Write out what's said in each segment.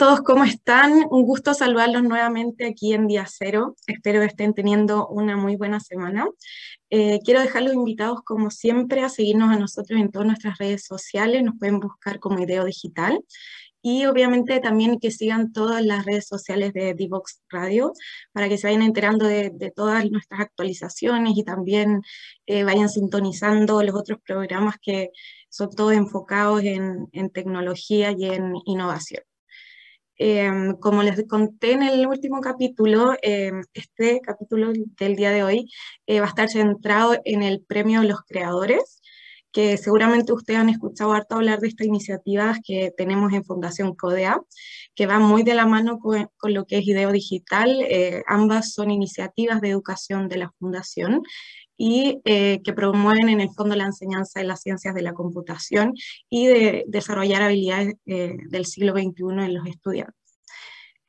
Todos, ¿cómo están? Un gusto saludarlos nuevamente aquí en Día Cero. Espero que estén teniendo una muy buena semana. Eh, quiero dejarlos invitados, como siempre, a seguirnos a nosotros en todas nuestras redes sociales. Nos pueden buscar como Ideo Digital. Y obviamente también que sigan todas las redes sociales de Divox Radio para que se vayan enterando de, todas nuestras actualizaciones y también eh, vayan sintonizando los otros programas que son todos enfocados en tecnología y en innovación. Em, como les conté en el último capítulo, em, este capítulo del día de hoy eh, va a estar centrado en el premio Los Creadores, que seguramente ustedes han escuchado harto hablar de estas iniciativas que tenemos en Fundación CODEA, que van muy de la mano con, lo que es IDEO Digital. Eh, ambas son iniciativas de educación de la Fundación y eh, que promueven en el fondo la enseñanza de las ciencias de la computación y de desarrollar habilidades eh, del siglo XXI en los estudiantes.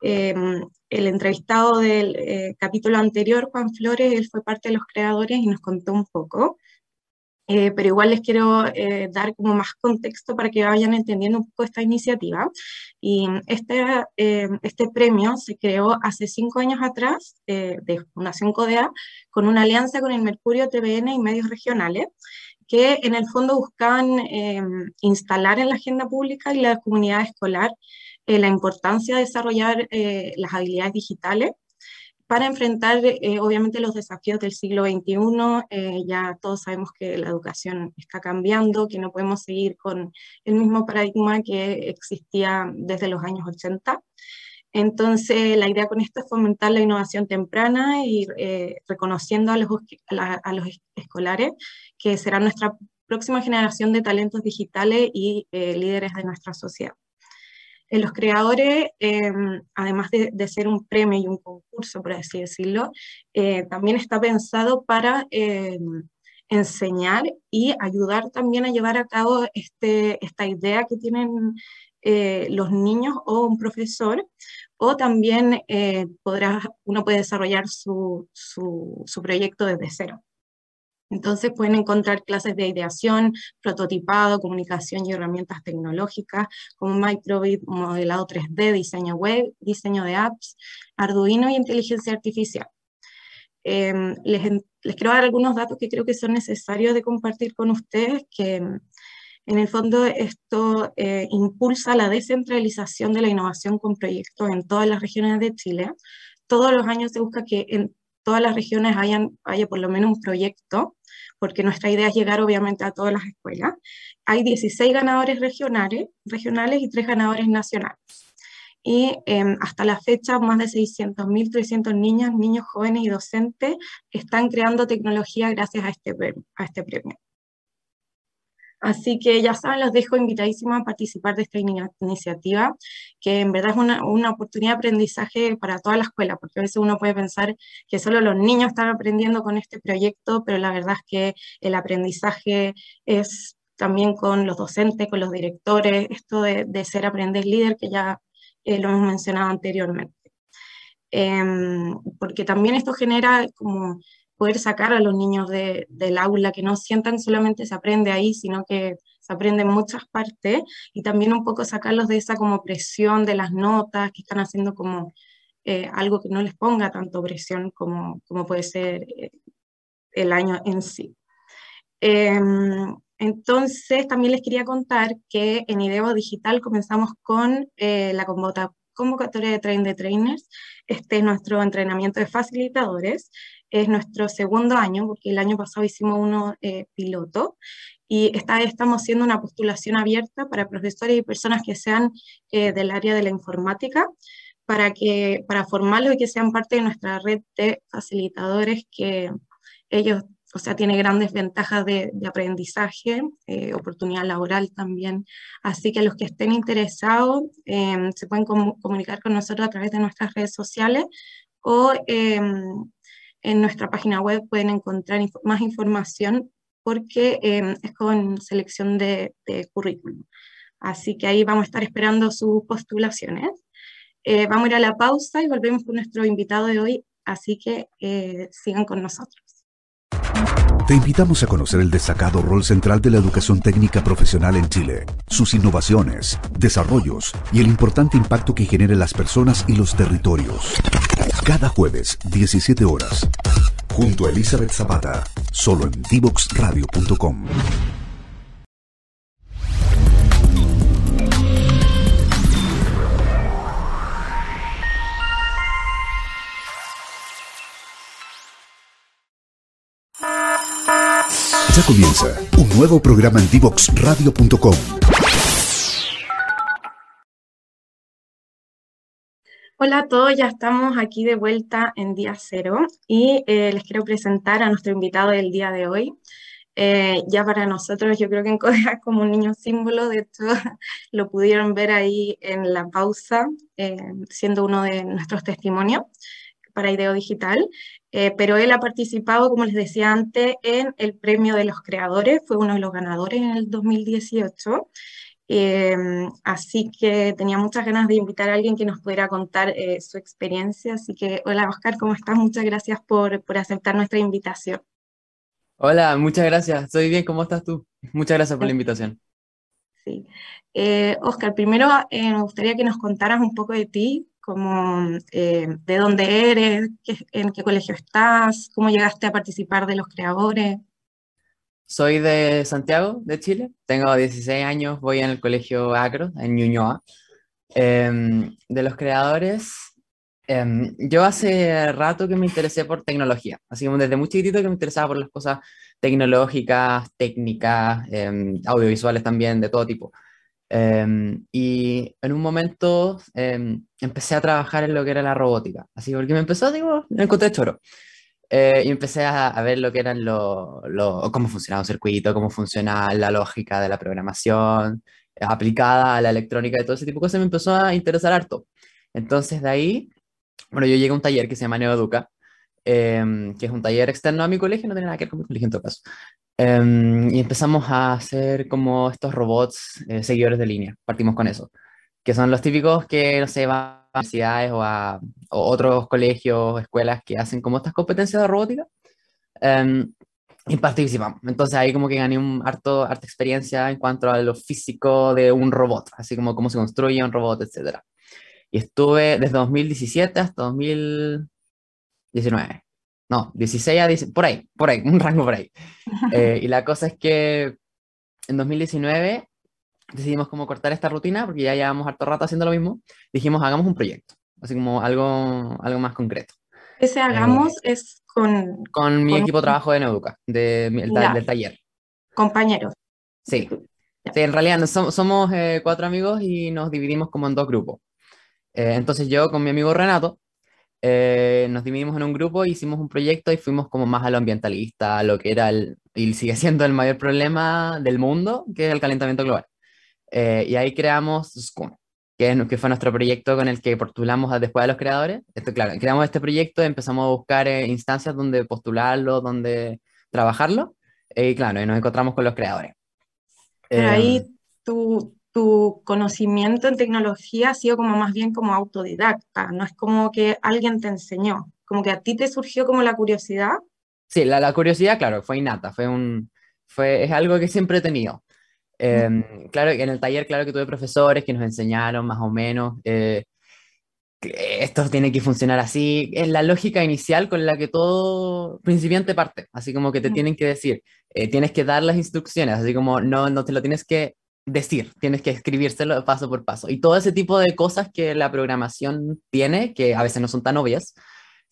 Em, el entrevistado del eh, capítulo anterior, Juan Flores, él fue parte de los creadores y nos contó un poco. Eh, pero igual les quiero eh, dar como más contexto para que vayan entendiendo un poco esta iniciativa. Y este, este premio se creó hace cinco años atrás de Fundación CODEA con una alianza con el Mercurio TVN y medios regionales que en el fondo buscaban instalar en la agenda pública y la comunidad escolar la importancia de desarrollar las habilidades digitales para enfrentar eh, obviamente los desafíos del siglo XXI. Eh, ya todos sabemos que la educación está cambiando, que no podemos seguir con el mismo paradigma que existía desde los años 80. Entonces, la idea con esto es fomentar la innovación temprana y eh, reconociendo a los, a, los, escolares que será nuestra próxima generación de talentos digitales y líderes de nuestra sociedad los creadores, em, además de, ser un premio y un concurso, por así decirlo, eh, también está pensado para em, enseñar y ayudar también a llevar a cabo este, esta idea que tienen eh, los niños o un profesor, o también eh, podrá, uno puede desarrollar su, su, su proyecto desde cero. Entonces pueden encontrar clases de ideación, prototipado, comunicación y herramientas tecnológicas como Microbit, modelado 3D, diseño web, diseño de apps, Arduino y inteligencia artificial. Em, les, quiero dar algunos datos que creo que son necesarios de compartir con ustedes, que en el fondo esto eh, impulsa la descentralización de la innovación con proyectos en todas las regiones de Chile. Todos los años se busca que en todas las regiones hayan, haya por lo menos un proyecto porque nuestra idea es llegar obviamente a todas las escuelas. Hay 16 ganadores regionales, y 3 ganadores nacionales. Y em, hasta la fecha, más de 600.300 niñas, niños jóvenes y docentes están creando tecnología gracias a este, a este premio. Así que ya saben, los dejo invitadísimos a participar de esta iniciativa, que en verdad es una, una, oportunidad de aprendizaje para toda la escuela, porque a veces uno puede pensar que solo los niños están aprendiendo con este proyecto, pero la verdad es que el aprendizaje es también con los docentes, con los directores, esto de, ser aprender líder, que ya eh, lo hemos mencionado anteriormente. Em, porque también esto genera como poder sacar a los niños del aula, que no sientan solamente se aprende ahí, sino que se aprende en muchas partes, y también un poco sacarlos de esa como presión de las notas, que están haciendo como eh, algo que no les ponga tanto presión como, como puede ser eh, el año en sí. Em, entonces, también les quería contar que en IDEO Digital comenzamos con eh, la convocatoria de Train de Trainers. Este es nuestro entrenamiento de facilitadores es nuestro segundo año, porque el año pasado hicimos uno eh, piloto, y esta estamos haciendo una postulación abierta para profesores y personas que sean eh, del área de la informática, para, que, para formarlos y que sean parte de nuestra red de facilitadores que ellos, o sea, tiene grandes ventajas de, aprendizaje, eh, oportunidad laboral también. Así que los que estén interesados se pueden comunicar con nosotros a través de nuestras redes sociales o en nuestra página web pueden encontrar más información porque em, es con selección de, currículum. Así que ahí vamos a estar esperando sus postulaciones. Eh, vamos a ir a la pausa y volvemos con nuestro invitado de hoy, así que eh, sigan con nosotros. Te invitamos a conocer el destacado rol central de la educación técnica profesional en Chile, sus innovaciones, desarrollos y el importante impacto que genera en las personas y los territorios. Cada jueves, 17 horas, junto a Elizabeth Zapata, solo en divoxradio.com. Ya comienza un nuevo programa en divoxradio.com. Hola a todos, ya estamos aquí de vuelta en día cero y eh, les quiero presentar a nuestro invitado del día de hoy. Eh, ya para nosotros yo creo que en como un niño símbolo, de hecho lo pudieron ver ahí en la pausa, eh, siendo uno de nuestros testimonios para Ideo Digital. Pero él ha participado, como les decía antes, en el Premio de los Creadores, fue uno de los ganadores en el 2018. Em, así que tenía muchas ganas de invitar a alguien que nos pudiera contar eh, su experiencia. Así que, hola Oscar, ¿cómo estás? Muchas gracias por, por aceptar nuestra invitación. Hola, muchas gracias. Estoy bien, ¿cómo estás tú? Muchas gracias por la invitación. Sí. Eh, Oscar, primero me gustaría que nos contaras un poco de ti, como eh, de dónde eres, en qué colegio estás, cómo llegaste a participar de los creadores. Soy de Santiago, de Chile. Tengo 16 años, voy en el colegio Acro, en Ñuñoa. Em, de los creadores, em, yo hace rato que me interesé por tecnología, así como desde muy chiquitito que me interesaba por las cosas tecnológicas, técnicas, em, audiovisuales también, de todo tipo. Y en un momento em, empecé a trabajar en lo que era la robótica, así porque me empezó, digo, encontré choro. Eh, y empecé a, a, ver lo que eran lo, lo, cómo funcionaba un circuito, cómo funciona la lógica de la programación eh, aplicada a la electrónica y todo ese tipo de cosas, me empezó a interesar harto. Entonces de ahí, bueno, yo llegué a un taller que se llama Neoeduca, eh, que es un taller externo a mi colegio, no tiene nada que ver con mi colegio en todo caso. Um, y empezamos a hacer como estos robots eh, seguidores de línea. Partimos con eso. Que son los típicos que, no sé, van a universidades o a o otros colegios, escuelas que hacen como estas competencias de robótica. Um, y participamos. Entonces ahí como que gané un harto, harta experiencia en cuanto a lo físico de un robot, así como cómo se construye un robot, etc. Y estuve desde 2017 hasta 2019. No, 16 a 10, por ahí, por ahí, un rango por ahí. Eh, y la cosa es que en 2019 decidimos como cortar esta rutina, porque ya llevamos harto rato haciendo lo mismo. Dijimos, hagamos un proyecto, así como algo, algo más concreto. Ese hagamos eh, es con... Con mi equipo de trabajo de Neuduca, de, del taller. Compañeros. Sí. sí en realidad somos, somos eh, cuatro amigos y nos dividimos como en dos grupos. entonces yo con mi amigo Renato eh, nos dividimos en un grupo, hicimos un proyecto y fuimos como más a lo ambientalista, a lo que era el, y sigue siendo el mayor problema del mundo, que es el calentamiento global. Eh, y ahí creamos SCUM, que, que, fue nuestro proyecto con el que postulamos después de los creadores. Esto, claro, creamos este proyecto, empezamos a buscar eh, instancias donde postularlo, donde trabajarlo, y claro, y nos encontramos con los creadores. Pero ahí tú, tu conocimiento en tecnología ha sido como más bien como autodidacta, no es como que alguien te enseñó, como que a ti te surgió como la curiosidad. Sí, la, la curiosidad, claro, fue innata, fue un, fue, es algo que siempre he tenido. Eh, claro, en el taller, claro que tuve profesores que nos enseñaron más o menos, eh, esto tiene que funcionar así, es la lógica inicial con la que todo principiante parte, así como que te tienen que decir, eh, tienes que dar las instrucciones, así como no, no te lo tienes que decir, tienes que escribírselo paso por paso. Y todo ese tipo de cosas que la programación tiene, que a veces no son tan obvias,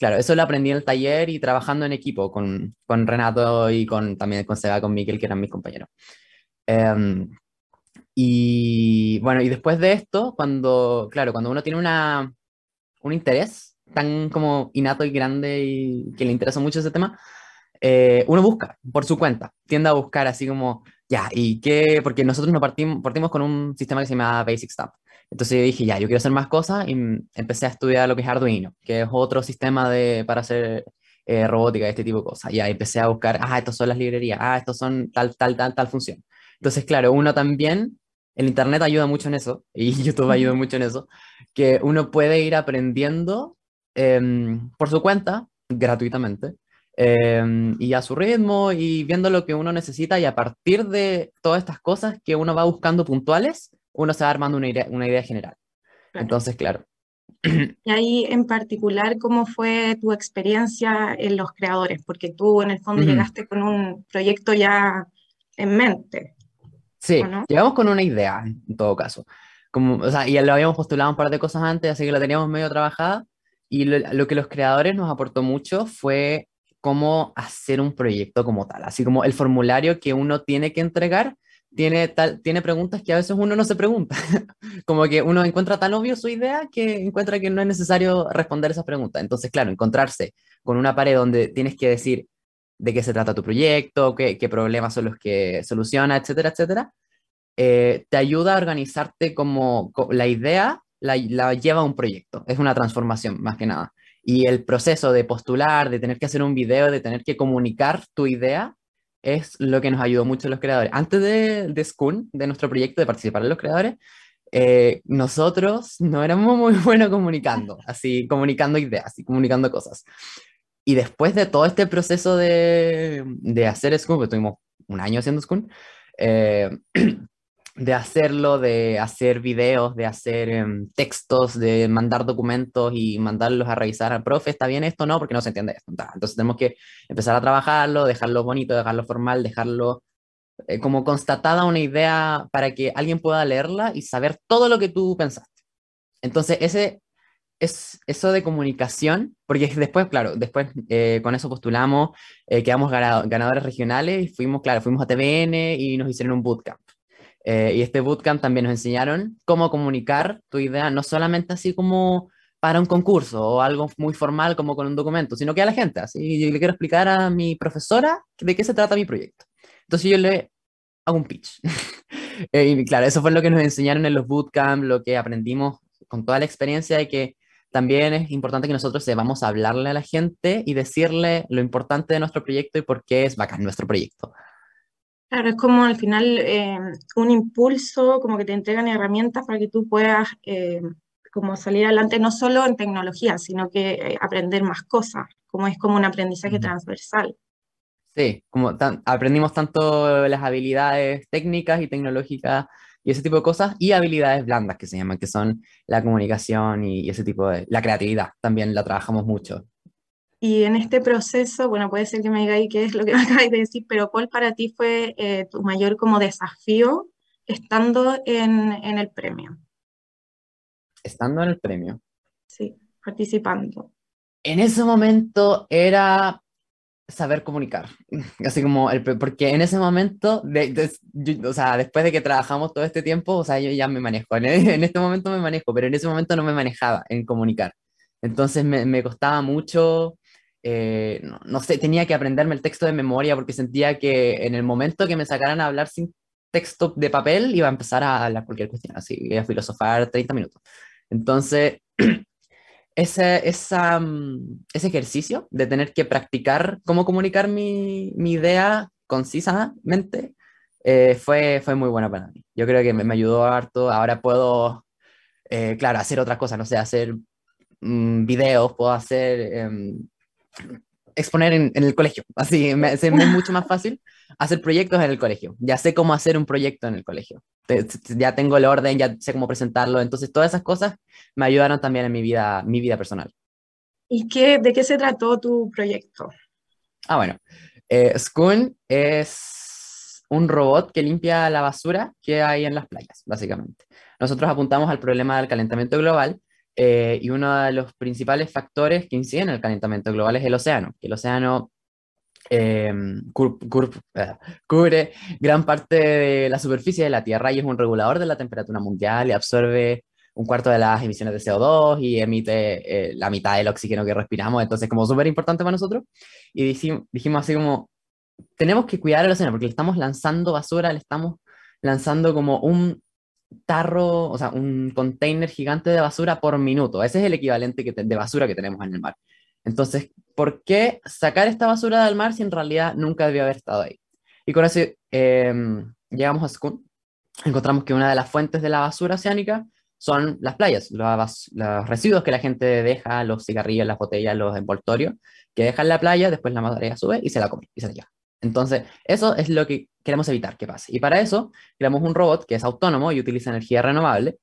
claro, eso lo aprendí en el taller y trabajando en equipo con, con Renato y con, también con Seba, con Miquel, que eran mis compañeros. Um, y bueno, y después de esto, cuando, claro, cuando uno tiene una, un interés tan como innato y grande y que le interesa mucho ese tema, eh, uno busca por su cuenta, tiende a buscar así como ya, ¿y qué? Porque nosotros nos partimos, partimos con un sistema que se llama Basic Stuff. Entonces yo dije, ya, yo quiero hacer más cosas y empecé a estudiar lo que es Arduino, que es otro sistema de, para hacer eh, robótica, este tipo de cosas. Ya empecé a buscar, ah, estos son las librerías, ah, estos son tal, tal, tal, tal función. Entonces, claro, uno también, el Internet ayuda mucho en eso, y YouTube ayuda mucho en eso, que uno puede ir aprendiendo em, por su cuenta, gratuitamente, em, y a su ritmo y viendo lo que uno necesita y a partir de todas estas cosas que uno va buscando puntuales, uno se va armando una idea, una idea general. Entonces, claro. Y ahí en particular, ¿cómo fue tu experiencia en los creadores? Porque tú en el fondo llegaste con un proyecto ya en mente. Sí, llegamos con una idea, en todo caso. Como, o sea, y lo habíamos postulado un par de cosas antes, así que la teníamos medio trabajada. Y lo, que los creadores nos aportó mucho fue cómo hacer un proyecto como tal, así como el formulario que uno tiene que entregar tiene, tal, tiene preguntas que a veces uno no se pregunta. como que uno encuentra tan obvio su idea que encuentra que no es necesario responder esas preguntas. Entonces, claro, encontrarse con una pared donde tienes que decir de qué se trata tu proyecto, qué, qué problemas son los que soluciona, etcétera, etcétera, eh, te ayuda a organizarte como, la idea la, la, lleva a un proyecto, es una transformación más que nada. Y el proceso de postular, de tener que hacer un video, de tener que comunicar tu idea, es lo que nos ayudó mucho los creadores. Antes de, de Schoon, de nuestro proyecto, de participar en los creadores, eh, nosotros no éramos muy buenos comunicando, así, comunicando ideas y comunicando cosas. Y después de todo este proceso de, de hacer Schoon, porque tuvimos un año haciendo Schoon, eh, de hacerlo, de hacer videos, de hacer em, textos, de mandar documentos y mandarlos a revisar al profe, ¿está bien esto? No, porque no se entiende esto. Entonces tenemos que empezar a trabajarlo, dejarlo bonito, dejarlo formal, dejarlo eh, como constatada una idea para que alguien pueda leerla y saber todo lo que tú pensaste. Entonces ese es eso de comunicación, porque después, claro, después eh, con eso postulamos, eh, quedamos ganadores regionales y fuimos, claro, fuimos a TVN y nos hicieron un bootcamp. Eh, y este bootcamp también nos enseñaron cómo comunicar tu idea, no solamente así como para un concurso o algo muy formal como con un documento, sino que a la gente. Así yo le quiero explicar a mi profesora de qué se trata mi proyecto. Entonces yo le hago un pitch. Eh, y claro, eso fue lo que nos enseñaron en los bootcamps, lo que aprendimos con toda la experiencia de que también es importante que nosotros sepamos hablarle a la gente y decirle lo importante de nuestro proyecto y por qué es bacán nuestro proyecto. Claro, es como al final eh, un impulso, como que te entregan herramientas para que tú puedas eh, como salir adelante, no solo en tecnología, sino que eh, aprender más cosas, como es como un aprendizaje transversal. Sí, como aprendimos tanto las habilidades técnicas y tecnológicas y ese tipo de cosas, y habilidades blandas que se llaman, que son la comunicación y, y ese tipo de, la creatividad, también la trabajamos mucho. Y en este proceso, bueno, puede ser que me digáis qué es lo que me acabáis de decir, pero ¿cuál para ti fue eh, tu mayor como desafío estando en, en, el premio? Estando en el premio. Sí, participando. En ese momento era saber comunicar, así como, el, porque en ese momento, de, o sea, después de que trabajamos todo este tiempo, o sea, yo ya me manejo, en, en, este momento me manejo, pero en ese momento no me manejaba en comunicar. Entonces me, me costaba mucho eh, no, sé, tenía que aprenderme el texto de memoria porque sentía que en el momento que me sacaran a hablar sin texto de papel iba a empezar a hablar cualquier cuestión, así, a filosofar 30 minutos. Entonces, ese, esa, mm, ese ejercicio de tener que practicar cómo comunicar mi, mi idea concisamente eh, fue, fue muy buena para mí. Yo creo que me, me ayudó harto. Ahora puedo, eh, claro, hacer otras cosas, no sé, hacer mm, videos, puedo hacer em, exponer en, el colegio. Así me, es mucho más fácil hacer proyectos en el colegio. Ya sé cómo hacer un proyecto en el colegio. Ya tengo el orden, ya sé cómo presentarlo. Entonces, todas esas cosas me ayudaron también en mi vida, mi vida personal. ¿Y qué, de qué se trató tu proyecto? Ah, bueno. Eh, Schoon es un robot que limpia la basura que hay en las playas, básicamente. Nosotros apuntamos al problema del calentamiento global eh, y uno de los principales factores que inciden en el calentamiento global es el océano. El océano eh, eh, cubre gran parte de la superficie de la Tierra y es un regulador de la temperatura mundial y absorbe un cuarto de las emisiones de CO2 y emite la mitad del oxígeno que respiramos, entonces como súper importante para nosotros. Y dijimos, dijimos así como, tenemos que cuidar el océano porque le estamos lanzando basura, le estamos lanzando como un tarro, o sea, un container gigante de basura por minuto. Ese es el equivalente que de basura que tenemos en el mar. Entonces, ¿por qué sacar esta basura del mar si en realidad nunca debió haber estado ahí? Y con eso em, llegamos a Skun, encontramos que una de las fuentes de la basura oceánica son las playas, los, los, residuos que la gente deja, los cigarrillos, las botellas, los envoltorios, que dejan la playa, después la marea sube y se la come y se la lleva. Entonces, eso es lo que queremos evitar que pase. Y para eso, creamos un robot que es autónomo y utiliza energía renovable,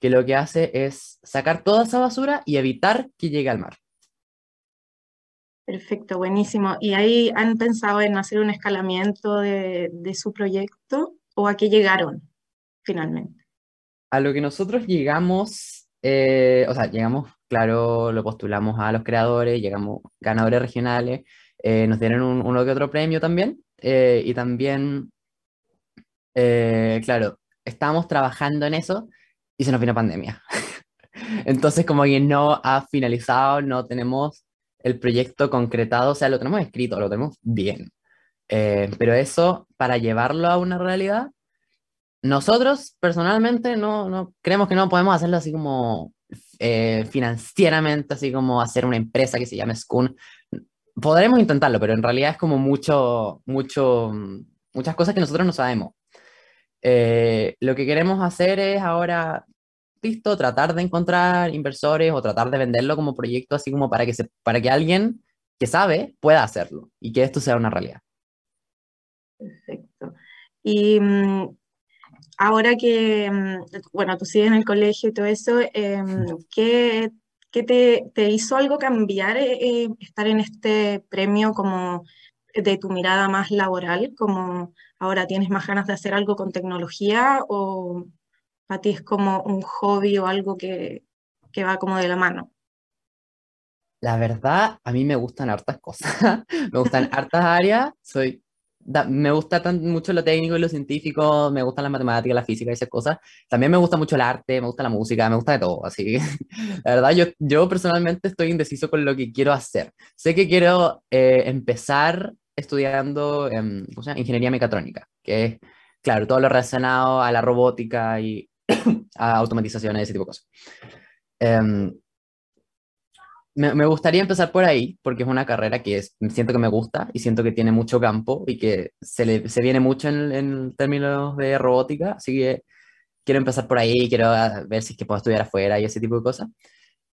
que lo que hace es sacar toda esa basura y evitar que llegue al mar. Perfecto, buenísimo. ¿Y ahí han pensado en hacer un escalamiento de, su proyecto o a qué llegaron finalmente? A lo que nosotros llegamos, eh, o sea, llegamos, claro, lo postulamos a los creadores, llegamos ganadores regionales, eh, nos dieron un, uno que otro premio también, eh, y también, claro, estábamos trabajando en eso y se nos vino pandemia. Entonces, como que no ha finalizado, no tenemos el proyecto concretado, o sea, lo tenemos escrito, lo tenemos bien. Eh, pero eso, para llevarlo a una realidad, nosotros personalmente no, no creemos que no podemos hacerlo así como eh, financieramente, así como hacer una empresa que se llame Schoon. Podremos intentarlo, pero en realidad es como mucho, mucho, muchas cosas que nosotros no sabemos. Eh, lo que queremos hacer es ahora listo, tratar de encontrar inversores o tratar de venderlo como proyecto, así como para que, se, para que alguien que sabe pueda hacerlo y que esto sea una realidad. Perfecto. Y mm, ahora que, mm, bueno, tú sigues en el colegio y todo eso, em, ¿qué, qué te, te, hizo algo cambiar eh, eh, estar en este premio como de tu mirada más laboral? Como ahora tienes más ganas de hacer algo con tecnología o a ti es como un hobby o algo que, que va como de la mano? La verdad, a mí me gustan hartas cosas, me gustan hartas áreas, soy, me gusta tan, mucho lo técnico y lo científico, me gustan las matemáticas, la física y esas cosas, también me gusta mucho el arte, me gusta la música, me gusta de todo, así la verdad yo, yo personalmente estoy indeciso con lo que quiero hacer. Sé que quiero eh, empezar estudiando en, ingeniería mecatrónica, que es, claro, todo lo relacionado a la robótica y a automatizaciones, ese tipo de cosas. Em, me, gustaría empezar por ahí, porque es una carrera que es, siento que me gusta y siento que tiene mucho campo y que se, le, se viene mucho en, en, términos de robótica, así que quiero empezar por ahí, quiero ver si es que puedo estudiar afuera y ese tipo de cosas.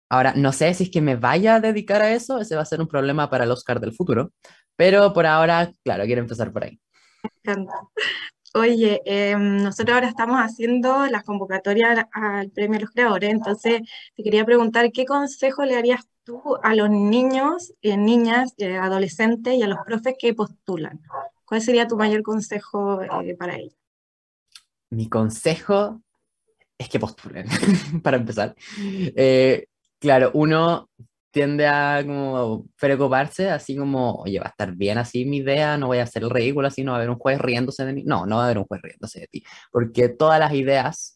Ahora, no sé si es que me vaya a dedicar a eso, ese va a ser un problema para el Oscar del futuro, pero por ahora, claro, quiero empezar por ahí. Me encanta. Oye, em, nosotros ahora estamos haciendo las convocatorias al Premio de los Creadores, entonces te quería preguntar, ¿qué consejo le harías tú a los niños, eh, niñas, eh, adolescentes y a los profes que postulan? ¿Cuál sería tu mayor consejo eh, para ellos? Mi consejo es que postulen, para empezar. claro, uno tiende a como preocuparse, así como, oye, va a estar bien así mi idea, no voy a hacer el ridículo, así no va a haber un juez riéndose de mí. No, no va a haber un juez riéndose de ti, porque todas las ideas,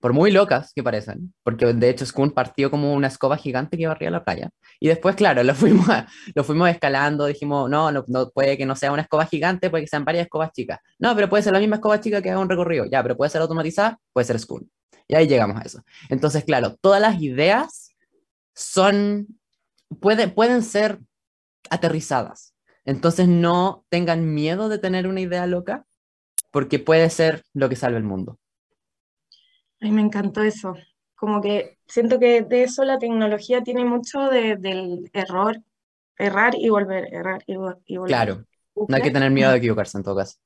por muy locas que parecen, porque de hecho Skun partió como una escoba gigante que barría la playa, y después, claro, lo fuimos, lo fuimos escalando, dijimos, no, no, no, puede que no sea una escoba gigante, puede que sean varias escobas chicas. No, pero puede ser la misma escoba chica que haga un recorrido, ya, pero puede ser automatizada, puede ser Skun. Y ahí llegamos a eso. Entonces, claro, todas las ideas son pueden ser aterrizadas. Entonces no tengan miedo de tener una idea loca, porque puede ser lo que salve el mundo. A mí me encantó eso. Como que siento que de eso la tecnología tiene mucho del error, errar y volver, errar y, volver. Claro, no hay que tener miedo de equivocarse en todo caso.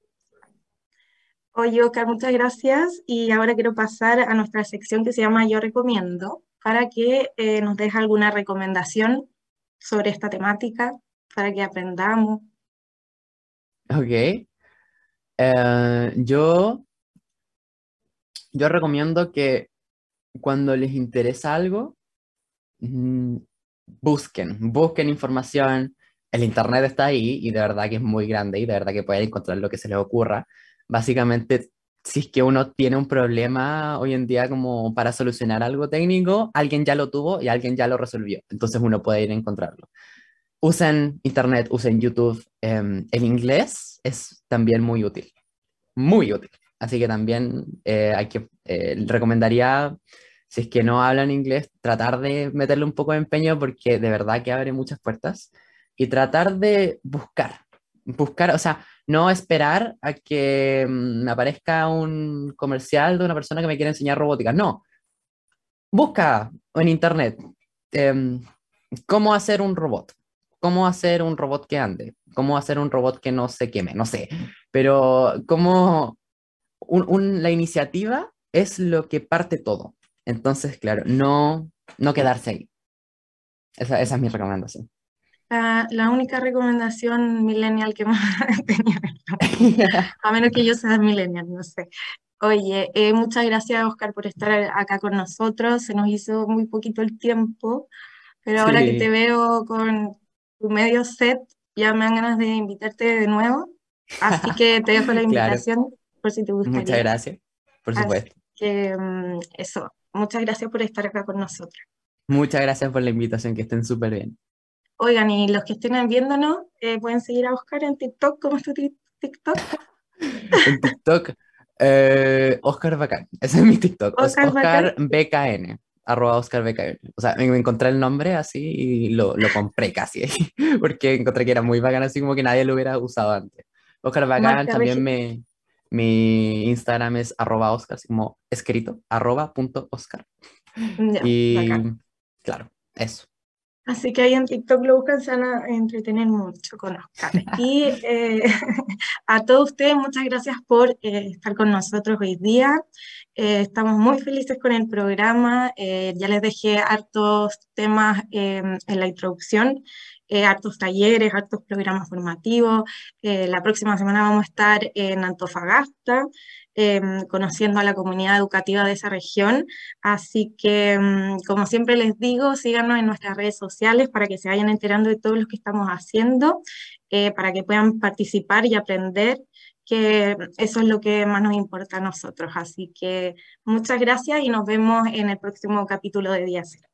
Oye, Oscar, muchas gracias. Y ahora quiero pasar a nuestra sección que se llama Yo Recomiendo, para que eh, nos deje alguna recomendación sobre esta temática para que aprendamos. Ok. Eh, yo, yo recomiendo que cuando les interesa algo, mm, busquen, busquen información. El Internet está ahí y de verdad que es muy grande y de verdad que pueden encontrar lo que se les ocurra. Básicamente si es que uno tiene un problema hoy en día como para solucionar algo técnico, alguien ya lo tuvo y alguien ya lo resolvió. Entonces uno puede ir a encontrarlo. Usen Internet, usen YouTube. Em, el inglés es también muy útil, muy útil. Así que también eh, hay que, eh, recomendaría, si es que no hablan inglés, tratar de meterle un poco de empeño porque de verdad que abre muchas puertas y tratar de buscar, buscar, o sea, no esperar a que mm, aparezca un comercial de una persona que me quiere enseñar robótica. No. busca en internet em, cómo hacer un robot, cómo hacer un robot que ande, cómo hacer un robot que no se queme, no sé, pero cómo la iniciativa es lo que parte todo. Entonces, claro, no, no quedarse ahí. Esa es mi recomendación. La, única recomendación millennial que hemos tenido, a menos que yo sea millennial, no sé. Oye, eh, muchas gracias Oscar por estar acá con nosotros. Se nos hizo muy poquito el tiempo, pero ahora que te veo con tu medio set, ya me dan ganas de invitarte de nuevo. Así que te dejo la invitación por si te gustaría. Muchas gracias, por supuesto. que, mm, eso, muchas gracias por estar acá con nosotros. Muchas gracias por la invitación, que estén súper bien. Oigan, y los que estén viéndonos, eh, pueden seguir a Oscar en TikTok. ¿Cómo es tu TikTok? en TikTok, eh, Oscar Bacán. Ese es mi TikTok. Oscar, BKN. Arroba Oscar BKN. O sea, me, encontré el nombre así y lo, lo compré casi. porque encontré que era muy bacán, así como que nadie lo hubiera usado antes. Oscar Bacán también me, mi Instagram es arroba Oscar, así como escrito, arroba punto Oscar. y claro, eso. Así que ahí en TikTok lo buscan, se van a entretener mucho con Oscar. Y eh, a todos ustedes, muchas gracias por eh, estar con nosotros hoy día. Eh, estamos muy felices con el programa. ya les dejé hartos temas en la introducción, hartos talleres, hartos programas formativos. la próxima semana vamos a estar en Antofagasta. Em, conociendo a la comunidad educativa de esa región. Así que, em, como siempre les digo, síganos en nuestras redes sociales para que se vayan enterando de todo lo que estamos haciendo, eh, para que puedan participar y aprender que eso es lo que más nos importa a nosotros. Así que muchas gracias y nos vemos en el próximo capítulo de Día Cero.